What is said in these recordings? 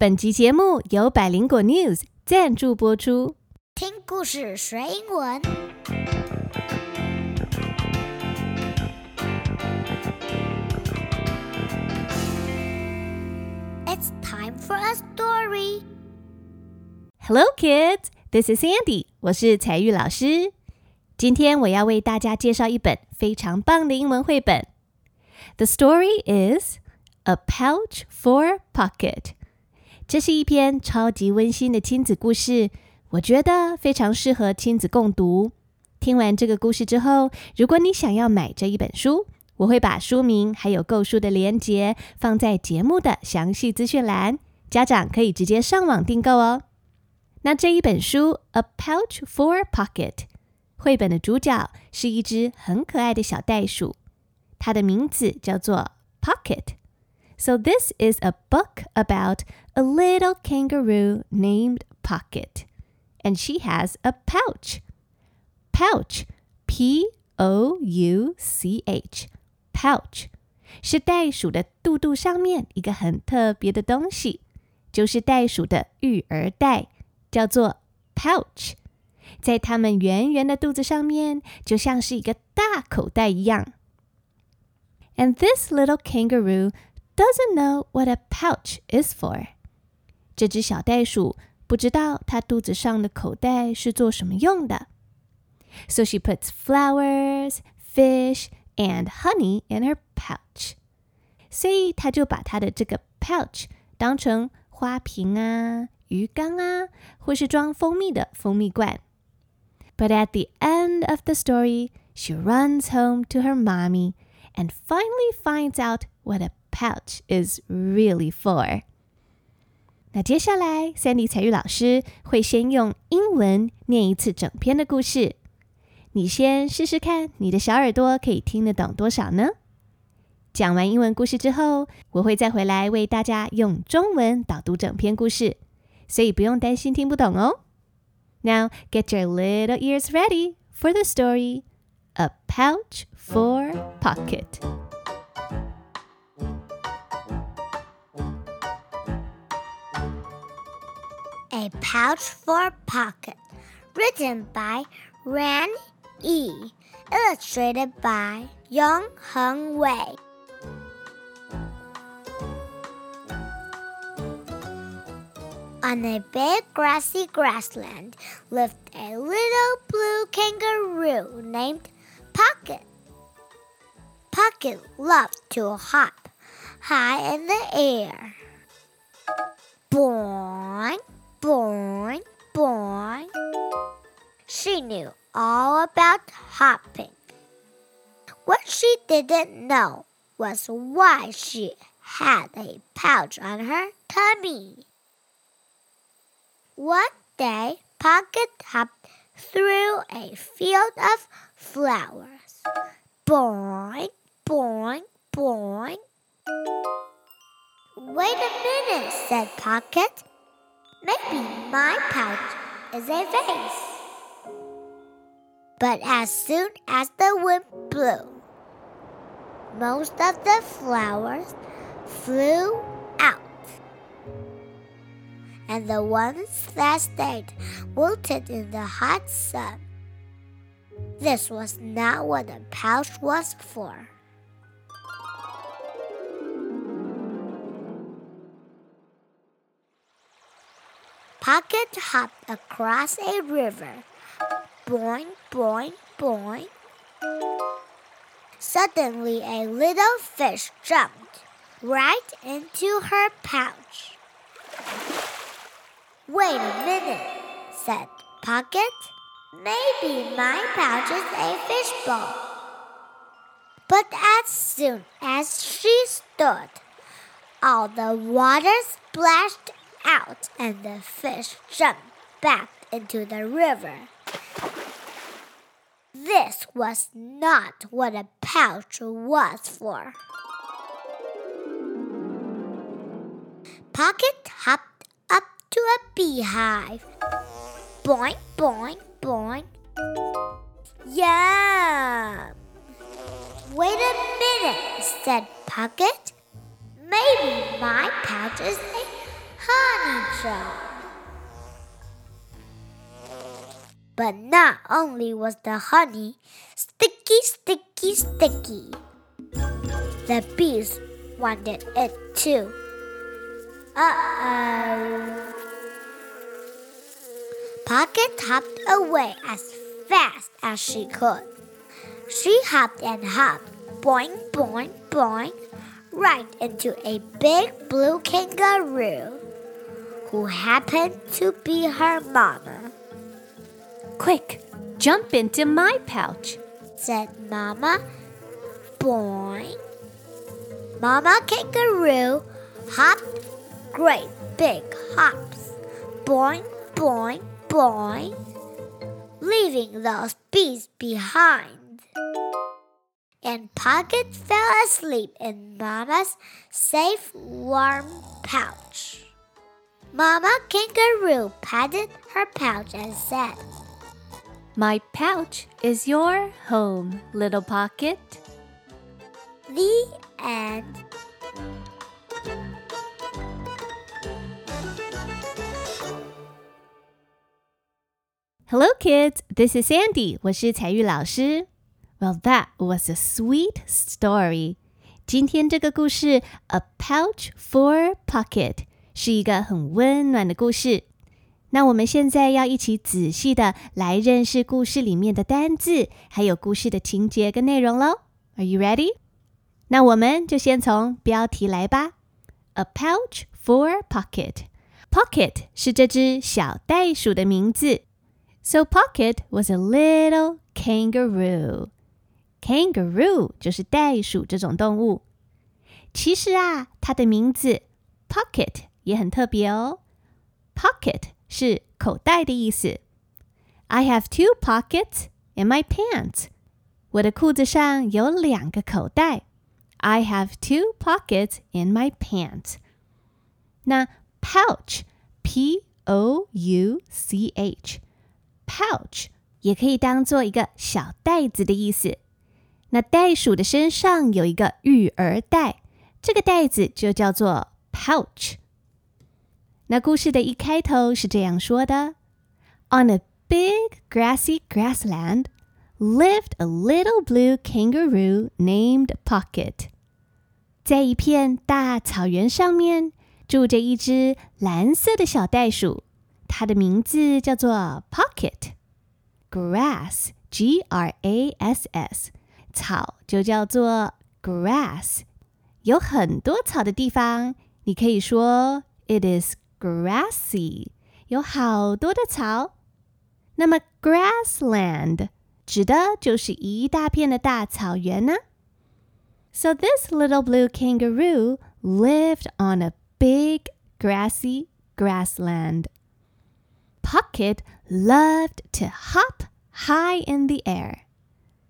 本集节目由百灵果 News 赞助播出。听故事学英文。It's time for a story. Hello, kids. This is Sandy. 我是彩玉老师。今天我要为大家介绍一本非常棒的英文绘本。The story is A Pouch for Pocket。这是一篇超级温馨的亲子故事，我觉得非常适合亲子共读。听完这个故事之后，如果你想要买这一本书，我会把书名还有购书的链接放在节目的详细资讯栏，家长可以直接上网订购哦。那这一本书《A Pouch for Pocket》绘本的主角是一只很可爱的小袋鼠，它的名字叫做 Pocket。So this is a book about a little kangaroo named Pocket, and she has a pouch. Pouch, P O U C H, pouch 是袋鼠的肚肚上面一个很特别的东西，就是袋鼠的育儿袋，叫做 pouch。在它们圆圆的肚子上面，就像是一个大口袋一样。And this little kangaroo doesn't know what a pouch is for。 这只小袋鼠不知道它肚子上的口袋是做什么用的。So she puts flowers, fish, and honey in her pouch。所以她就把她的这个 pouch 当成花瓶啊、鱼缸啊，或是装蜂蜜的蜂蜜罐。But at the end of the story, she runs home to her mommy and finally finds out what a pouch is really for. 那接下来，Sandy 彩玉老师会先用英文念一次整篇的故事。你先试试看，你的小耳朵可以听得懂多少呢？讲完英文故事之后，我会再回来为大家用中文导读整篇故事，所以不用担心听不懂哦。Now get your little ears ready for the story A Pouch for Pocket. A Pouch for Pocket. Written by Ran E. Illustrated by Yong Hung Wei. On a big grassy grassland lived a little blue kangaroo named Pocket. Pocket loved to hop high in the air. Boing, boing, boing. She knew all about hopping. What she didn't know was why she had a pouch on her tummy. One day, Pocket hopped through a field of flowers. Boing, boing, boing. Wait a minute, said Pocket. Maybe my pouch is a vase. But as soon as the wind blew, most of the flowers flew out and the ones that stayed wilted in the hot sun. This was not what the pouch was for. Pocket hopped across a river. Boing, boing, boing. Suddenly, a little fish jumped right into her pouch. Wait a minute, said Pocket. Maybe my pouch is a fishbowl. But as soon as she stood, all the water splashed out and the fish jumped back into the river. This was not what a pouch was for. Pocket hopped up to a beehive. Boing, boing, boing. Yum! Wait a minute, said Pocket. Maybe my pouch is But not only was the honey sticky, sticky, sticky, the bees wanted it too. Uh oh. Pocket hopped away as fast as she could. She hopped and hopped, boing, boing, boing, right into a big blue kangaroo who happened to be her mama. Quick, jump into my pouch, said Mama. Boing. Mama kangaroo hopped great big hops. Boing, boing, boing, leaving those bees behind. And Pocket fell asleep in Mama's safe, warm pouch. Mama Kangaroo patted her pouch and said, My pouch is your home, little pocket. The end. Hello, kids. This is Sandy. 我是采聿老师。Well, that was a sweet story. 今天这个故事，A Pouch for Pocket。是一个很温暖的故事。那我们现在要一起仔细的来认识故事里面的单字，还有故事的情节跟内容喽。Are you ready？那我们就先从标题来吧。A pouch for pocket。Pocket 是这只小袋鼠的名字。So Pocket was a little kangaroo. Kangaroo 就是袋鼠这种动物。其实啊，它的名字 Pocket 也很特别哦。Pocket 是口袋的意思。I have two pockets in my pants. 我的裤子上有两个口袋。I have two pockets in my pants. 那 pouch, p o u c h, pouch 也可以当做一个小袋子的意思。那袋鼠的身上有一个育儿袋，这个袋子就叫做 pouch。 那故事的一开头是这样说的：On a big grassy grassland lived a little blue kangaroo named Pocket。在一片大草原上面住着一只蓝色的小袋鼠，它的名字叫做 Pocket。Grass, G-R-A-S-S，草就叫做 grass。有很多草的地方，你可以说 it is grassy，有好多的草。那么 grassland 指的就是一大片的大草原呢。So this little blue kangaroo lived on a big grassy grassland. Pocket loved to hop high in the air.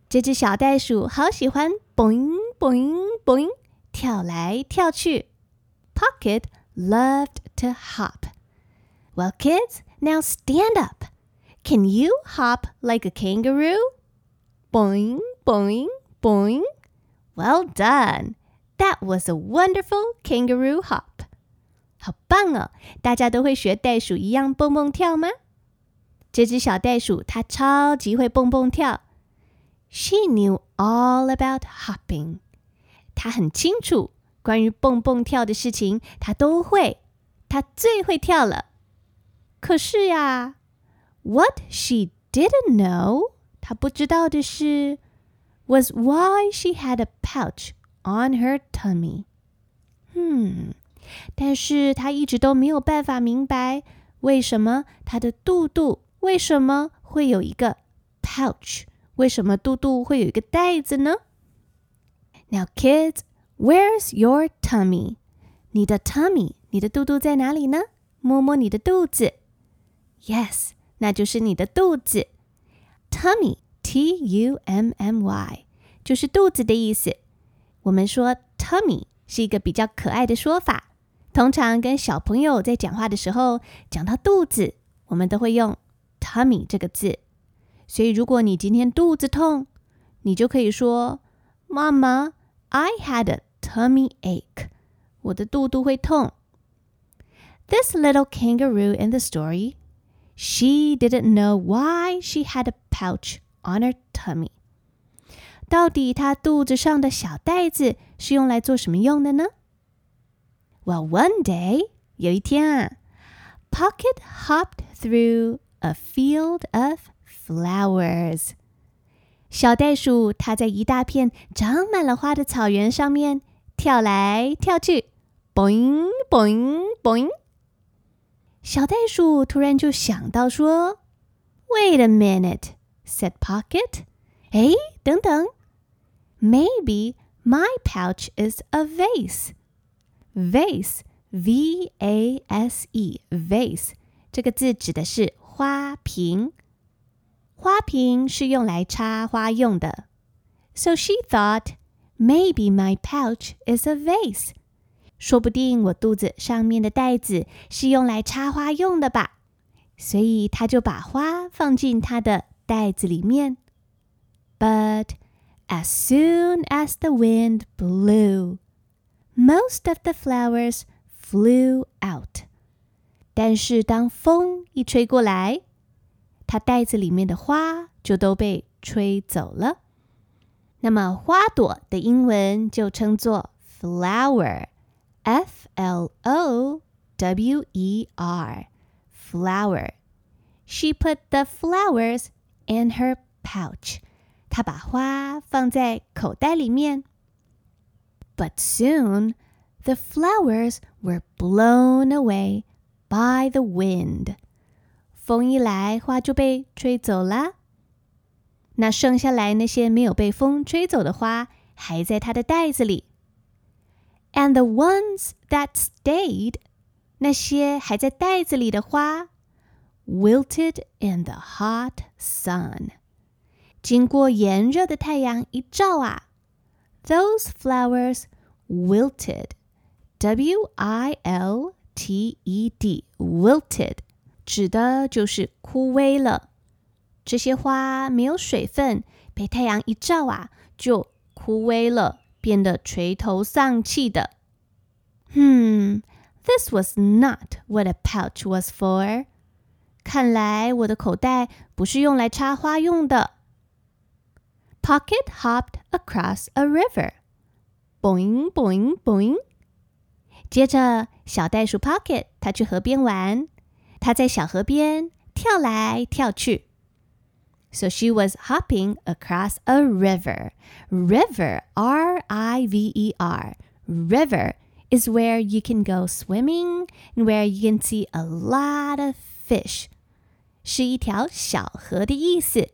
这只小袋鼠好喜欢 boing boing boing 跳来跳去。Pocket loved to hop. Well, kids, now stand up. Can you hop like a kangaroo? Boing, boing, boing. Well done. That was a wonderful kangaroo hop. 好棒哦！大家都会学袋鼠一样蹦蹦跳吗？这只小袋鼠它超级会蹦蹦跳。She knew all about hopping. 她很清楚 关于蹦蹦跳的事情，她都会。她最会跳了。可是呀，What she didn't know，她不知道的是，was why she had a pouch on her tummy。嗯，但是她一直都没有办法明白，为什么她的肚肚为什么会有一个 pouch？为什么肚肚会有一个袋子呢？Now, kids, where's your tummy？你的 tummy，你的肚肚在哪里呢？摸摸你的肚子。Yes，那就是你的肚子。Tummy，T U M M Y，就是肚子的意思。我们说 tummy 是一个比较可爱的说法，通常跟小朋友在讲话的时候，讲到肚子，我们都会用 tummy 这个字。所以，如果你今天肚子痛，你就可以说：“妈妈，I had a tummy ache。”我的肚肚会痛。 This little kangaroo in the story, she didn't know why she had a pouch on her tummy. 到底她肚子上的小袋子是用来做什么用的呢？Well, one day，有一天啊，Pocket hopped through a field of flowers。小袋鼠它在一大片长满了花的草原上面 跳来跳去，boing boing boing。小袋鼠突然就想到说：“Wait a minute,” said Pocket. 哎，等等，Maybe my pouch is a vase. Vase, V-A-S-E, vase 这个字指的是花瓶。花瓶是用来插花用的。So she thought, maybe my pouch is a vase. 说不定我肚子上面的袋子是用来插花用的吧。所以她就把花放进她的袋子里面。But as soon as the wind blew, most of the flowers flew out. 但是当风一吹过来，它袋子里面的花就都被吹走了。 那么花朵的英文就称作 flower，f l o w e r，flower。She put the flowers in her pouch。她把花放在口袋里面。But soon the flowers were blown away by the wind. 风一来，花就被吹走了。 那剩下来那些没有被风吹走的花，还在它的袋子里。And the ones that stayed，那些还在袋子里的花，wilted in the hot sun。经过炎热的太阳一照啊，those flowers wilted，W I L T E D，wilted。指的就是枯萎了。 这些花没有水分，被太阳一照啊，就枯萎了，变得垂头丧气的。Hmm, this was not what a pouch was for. 看来我的口袋不是用来插花用的。Pocket hopped across a river. Boing, boing, boing. 接着，小袋鼠 Pocket 它去河边玩。它在小河边跳来跳去。So she was hopping across a river. River, R I V E R. River is where you can go swimming and where you can see a lot of fish. 是一条小河的意思。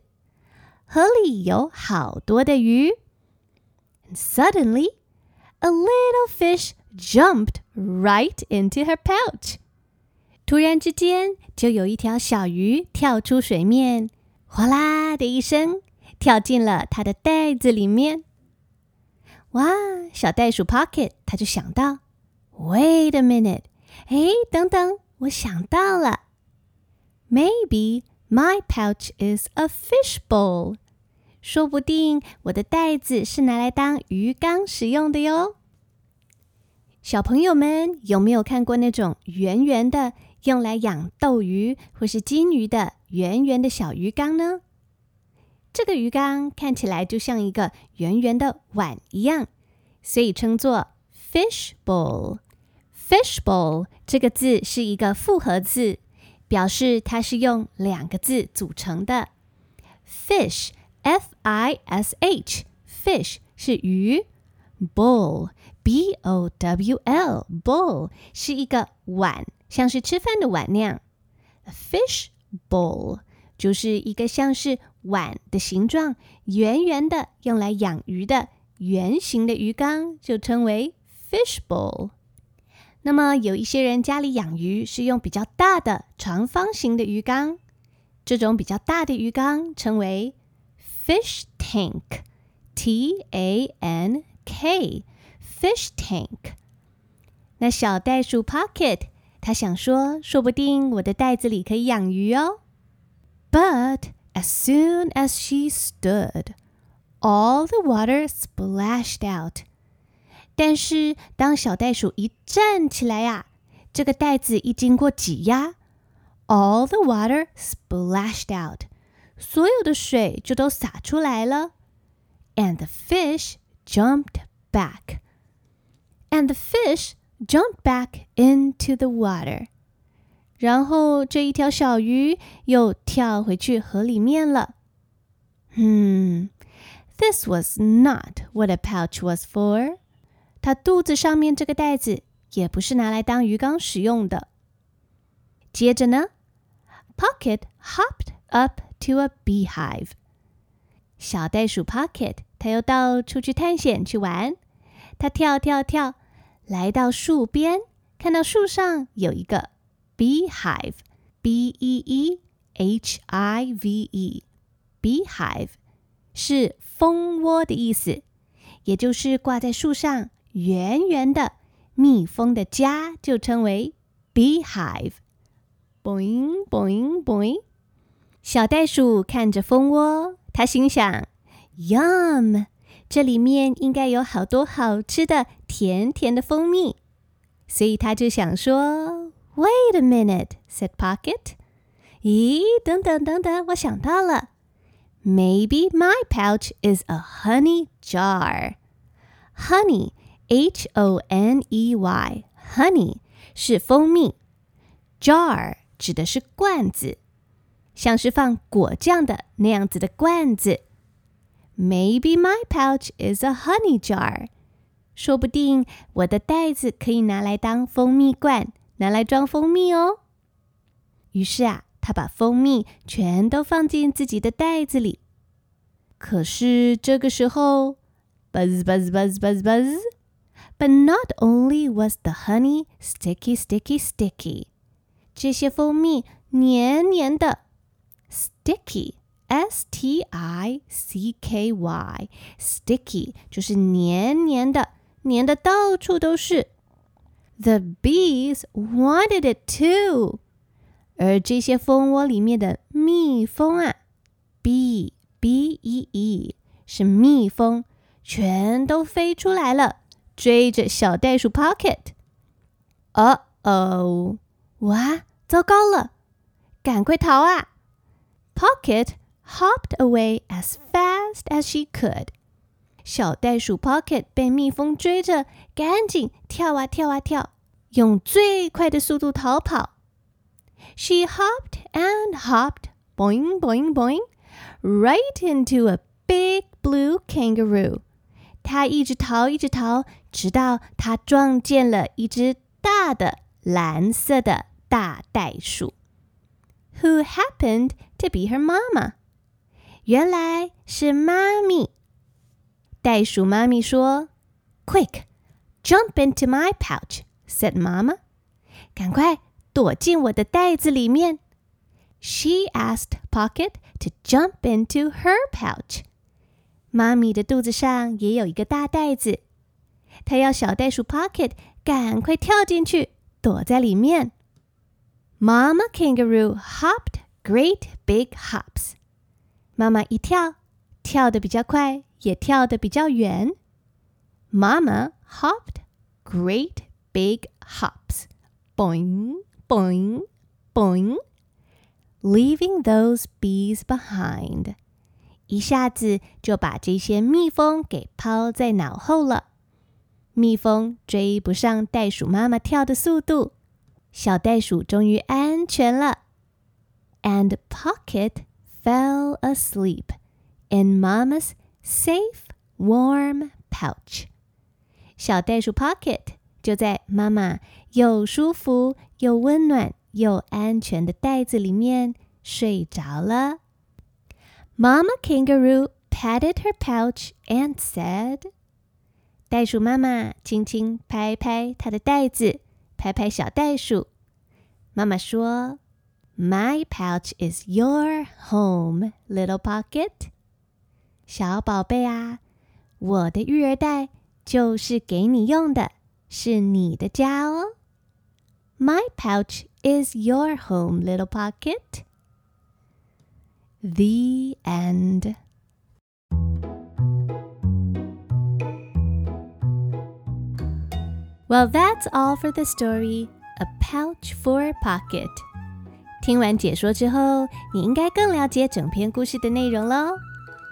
河里有好多的鱼。And suddenly, a little fish jumped right into her pouch. 突然之间，就有一条小鱼跳出水面， 哗啦的一声，跳进了它的袋子里面。哇！小袋鼠 Pocket 他就想到，Wait a minute，哎，等等，我想到了，Maybe my pouch is a fish bowl，说不定我的袋子是拿来当鱼缸使用的哟。小朋友们有没有看过那种圆圆的？用来养斗鱼或是金鱼的圆圆的小鱼缸呢？这个鱼缸看起来就像一个圆圆的碗一样，所以称作 fish bowl。fish bowl 这个字是一个复合字，表示它是用两个字组成的。fish f i s h fish 是鱼，bowl b o w l bowl 是一个碗。像是吃饭的碗那样，a fish bowl 就是一个像是碗的形状，圆圆的，用来养鱼的圆形的鱼缸，就称为 fish bowl。那么有一些人家里养鱼是用比较大的长方形的鱼缸，这种比较大的鱼缸称为 fish tank，T A N K，fish tank。那小袋鼠 Pocket。他想说，说不定我的袋子里可以养鱼哦。But as soon as she stood, all the water splashed out. 但是当小袋鼠一站起来呀， 这个袋子一经过挤压，all the water splashed out，所有的水就都洒出来了。And the fish jumped back. And the fish Jump back into the water. 然后这一条小鱼又跳回去河里面了。Hmm, this was not what a pouch was for. 它肚子上面这个袋子也不是拿来当鱼缸使用的。接着呢，Pocket hopped up to a beehive。小袋鼠 Pocket，它又到处去探险去玩。它跳跳跳，来到树边，看到树上有一个 beehive，b e e h i v e，beehive 是蜂窝的意思，也就是挂在树上圆圆的。蜜蜂的家就称为 beehive。boing boing boing，小袋鼠看着蜂窝，它心想：“Yum，这里面应该有好多好吃的甜甜的蜂蜜。”所以他就想说：“Wait a minute,” said Pocket. 咦，等等等等，我想到了，Maybe my pouch is a honey jar. Honey H O N E Y，honey 是蜂蜜，jar 指的是罐子，像是放果酱的那样子的罐子。Maybe my pouch is a honey jar，说不定我的袋子可以拿来当蜂蜜罐，拿来装蜂蜜哦。于是啊，他把蜂蜜全都放进自己的袋子里。可是这个时候，buzz buzz buzz buzz buzz。But not only was the honey sticky, sticky, sticky，这些蜂蜜黏黏的 ，sticky，s t i c k y，sticky 就是黏黏的，黏的到处都是。The bees wanted it too，而这些蜂窝里面的蜜蜂啊，bee b e e 是蜜蜂，全都飞出来了。追着小袋鼠 Pocket。哦哦，哇，糟糕了，赶快逃啊！Pocket hopped away as fast as she could。小袋鼠 Pocket 被蜜蜂追着，赶紧跳啊跳啊跳，用最快的速度逃跑。She hopped and hopped, boing boing boing, right into a big blue kangaroo. 他一直逃，一直逃，直到他撞见了一只大的蓝色的大袋鼠，who happened to be her mama。 原来是妈咪。袋鼠妈咪说：“Quick, jump into my pouch,” said Mama。赶快躲进我的袋子里面。She asked Pocket to jump into her pouch。妈咪的肚子上也有一个大袋子，她要小袋鼠 Pocket 赶快跳进去，躲在里面。Mama Kangaroo hopped great big hops。 妈妈一跳，跳得比较快，也跳得比较远。Mama hopped great big hops, boing, boing, boing, leaving those bees behind. 一下子就把这些蜜蜂给抛在脑后了。蜜蜂追不上袋鼠妈妈跳的速度，小袋鼠终于安全了。And Pocket fell asleep in Mama's safe, warm pouch。小袋鼠 Pocket 就在妈妈又舒服又温暖又安全的袋子里面睡着了。Mama Kangaroo patted her pouch and said：“ 袋鼠妈妈轻轻拍拍它的袋子，拍拍小袋鼠。妈妈说 ：‘My pouch is your home, little pocket。’小宝贝啊，我的育儿袋就是给你用的，是你的家哦。My pouch is your home, little pocket。” The end. Well, that's all for the story A pouch for a pocket。 听完解说之后，你应该更了解整篇故事的内容喽。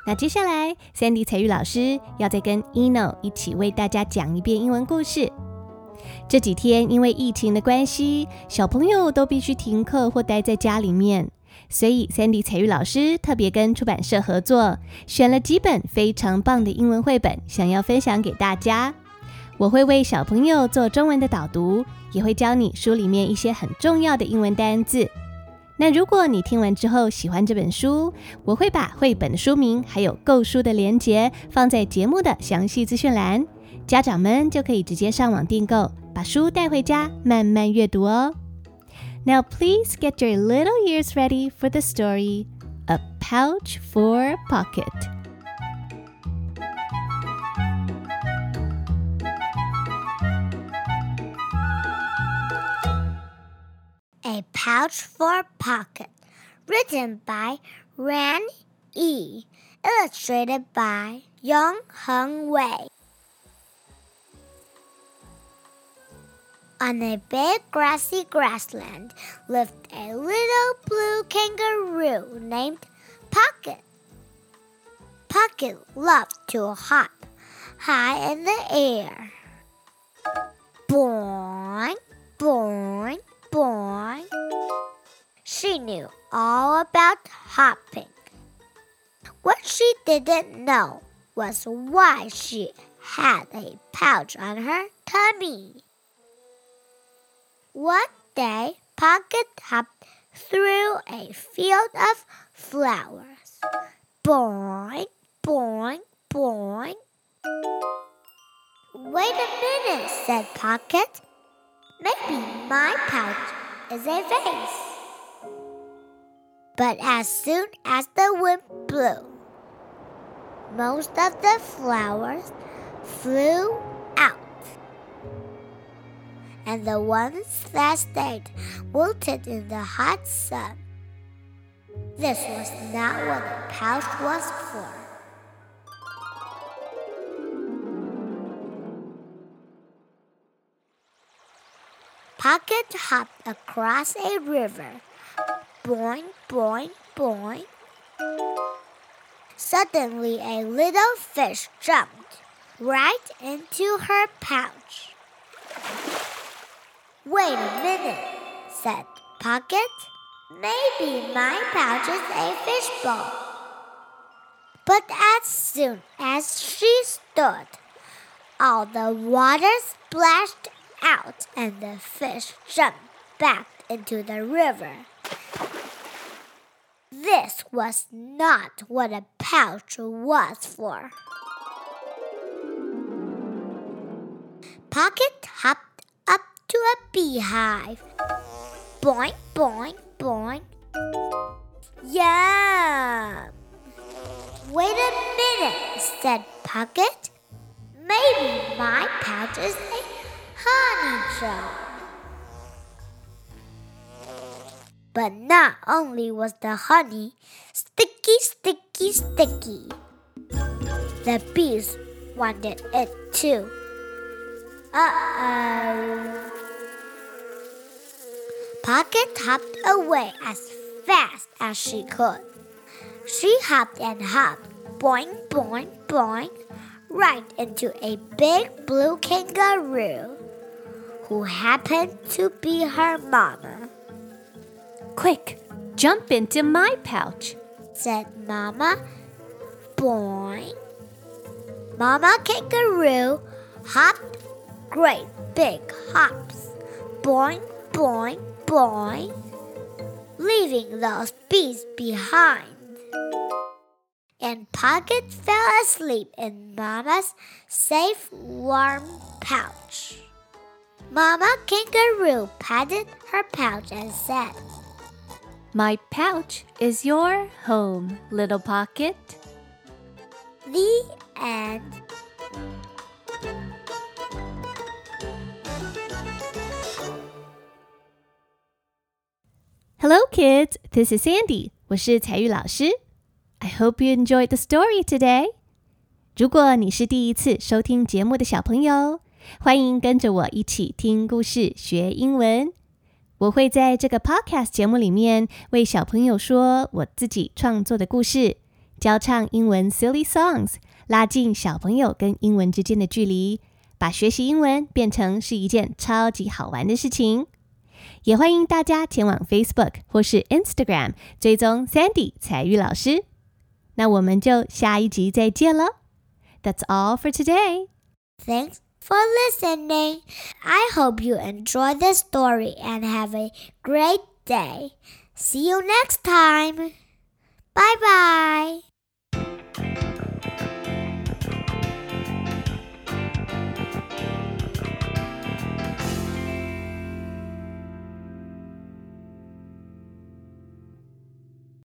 那接下来，Sandy 彩玉老师要再跟 Eno 一起为大家讲一遍英文故事。这几天因为疫情的关系，小朋友都必须停课或待在家里面，所以 Sandy 彩玉老师特别跟出版社合作，选了几本非常棒的英文绘本，想要分享给大家。我会为小朋友做中文的导读，也会教你书里面一些很重要的英文单字。那如果你听完之后喜欢这本书，我会把绘本的书名还有购书的链接放在节目的详细资讯栏，家长们就可以直接上网订购，把书带回家慢慢阅读哦。Now please get your little ears ready for the story A Pouch for Pocket. Pouch for Pocket, written by Ran E. Illustrated by Yong Hung Wei. On a big grassy grassland lived a little blue kangaroo named Pocket. Pocket loved to hop high in the air. Boing, boing, boing. She knew all about hopping. What she didn't know was why she had a pouch on her tummy. One day, Pocket hopped through a field of flowers. Boing, boing, boing. Wait a minute, said Pocket. Maybe my pouch is a vase. But as soon as the wind blew, most of the flowers flew out. And the ones that stayed wilted in the hot sun. This was not what the pouch was for. Pocket hopped across a river. Boing, boing, boing. Suddenly, a little fish jumped right into her pouch. Wait a minute, said Pocket. Maybe my pouch is a fishbowl. But as soon as she stood, all the water splashed out and the fish jumped back into the river. This was not what a pouch was for. Pocket hopped up to a beehive. Boing, boing, boing. Yum! Wait a minute, said Pocket. Maybe my pouch is honey jar. But not only was the honey sticky, sticky, sticky, the bees wanted it too. Uh oh. Pocket hopped away as fast as she could. She hopped and hopped, boing, boing, boing, right into a big blue kangaroo who happened to be her mama. Quick, jump into my pouch. said Mama. Boing. Mama kangaroo hopped great big hops. Boing, boing, boing. Leaving those bees behind. And Pocket fell asleep in Mama's safe, warm pouch. Mama Kangaroo patted her pouch and said, My pouch is your home, little pocket. The end. Hello, kids. This is Sandy. 我是采聿老师。I hope you enjoyed the story today. 如果你是第一次收听节目的小朋友，欢迎跟着我一起听故事学英文。我会在这个 podcast 节目里面为小朋友说我自己创作的故事，教唱英文 silly songs，拉近小朋友跟英文之间的距离，把学习英文变成是一件超级好玩的事情。也欢迎大家前往 Facebook 或是 Instagram 追踪 Sandy 彩玉老师。那我们就下一集再见了。That's all for today. Thanks for listening. I hope you enjoy the story and have a great day. See you next time. Bye bye.